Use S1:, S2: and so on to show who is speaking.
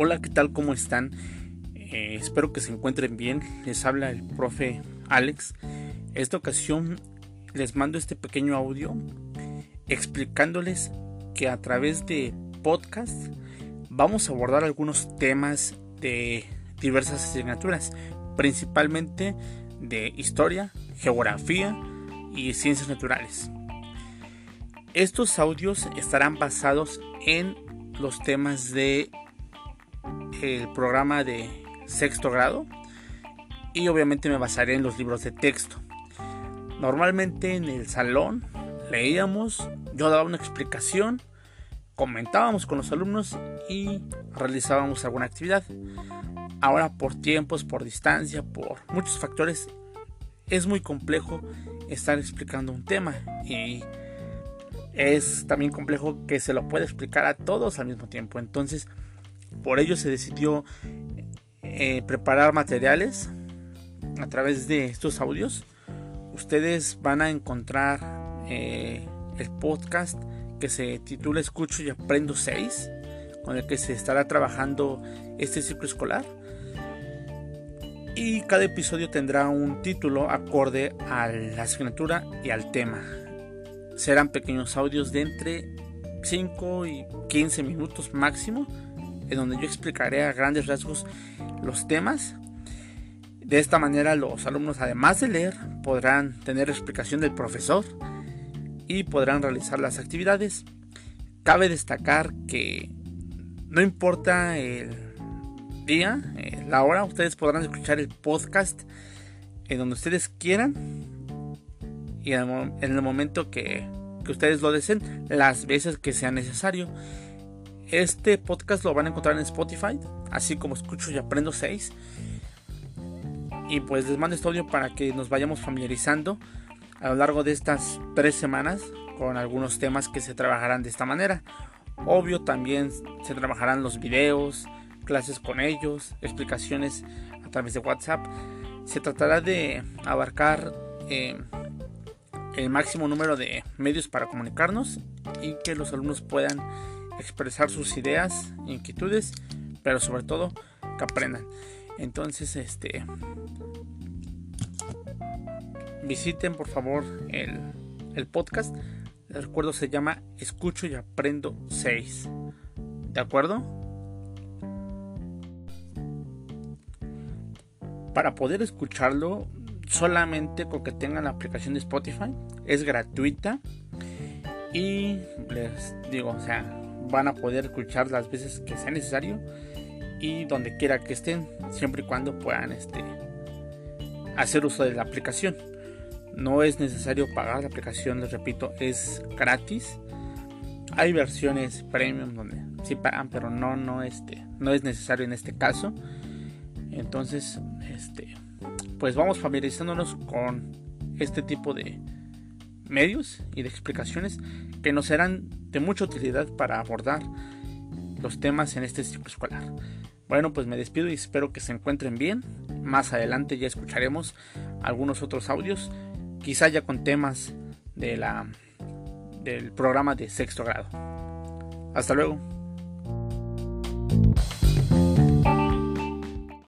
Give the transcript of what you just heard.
S1: Hola, ¿qué tal? ¿Cómo están? Eh, espero que se encuentren bien. Les habla el profe Alex. Esta ocasión les mando este pequeño audio explicándoles que a través de podcast vamos a abordar algunos temas de diversas asignaturas, principalmente de historia, geografía y ciencias naturales. Estos audios estarán basados en los temas de el programa de sexto grado y obviamente me basaré en los libros de texto. Normalmente en el salón leíamos, yo daba una explicación, comentábamos con los alumnos y realizábamos alguna actividad. Ahora por tiempos, por distancia, por muchos factores, es muy complejo estar explicando un tema y es también complejo que se lo pueda explicar a todos al mismo tiempo. Entonces, por ello se decidió eh, preparar materiales a través de estos audios. Ustedes van a encontrar eh, el podcast que se titula Escucho y Aprendo 6, con el que se estará trabajando este ciclo escolar. Y cada episodio tendrá un título acorde a la asignatura y al tema. Serán pequeños audios de entre 5 y 15 minutos máximo en donde yo explicaré a grandes rasgos los temas. De esta manera los alumnos además de leer podrán tener explicación del profesor y podrán realizar las actividades. Cabe destacar que no importa el día, eh, la hora, ustedes podrán escuchar el podcast en donde ustedes quieran y en el, momento que, que ustedes lo deseen, las veces que sea necesario. Este podcast lo van a encontrar en Spotify, así como escucho y aprendo 6. Y pues les mando este audio para que nos vayamos familiarizando a lo largo de estas tres semanas con algunos temas que se trabajarán de esta manera. Obvio también se trabajarán los videos, clases con ellos, explicaciones a través de WhatsApp. Se tratará de abarcar eh, el máximo número de medios para comunicarnos y que los alumnos puedan expresar sus ideas, inquietudes, pero sobre todo que aprendan. Entonces, este visiten por favor el, el podcast. Les recuerdo se llama Escucho y Aprendo 6. ¿De acuerdo? Para poder escucharlo, solamente con que tengan la aplicación de Spotify, es gratuita. Y les digo, o sea, van a poder escuchar las veces que sea necesario y donde quiera que estén, siempre y cuando puedan este, hacer uso de la aplicación. No es necesario pagar la aplicación, les repito, es gratis. Hay versiones premium donde sí pagan, pero no, no, este, no es necesario en este caso. Entonces, este, pues vamos familiarizándonos con este tipo de medios y de explicaciones que nos serán de mucha utilidad para abordar los temas en este ciclo escolar. Bueno, pues me despido y espero que se encuentren bien. Más adelante ya escucharemos algunos otros audios, quizá ya con temas de la, del programa de sexto grado. Hasta luego.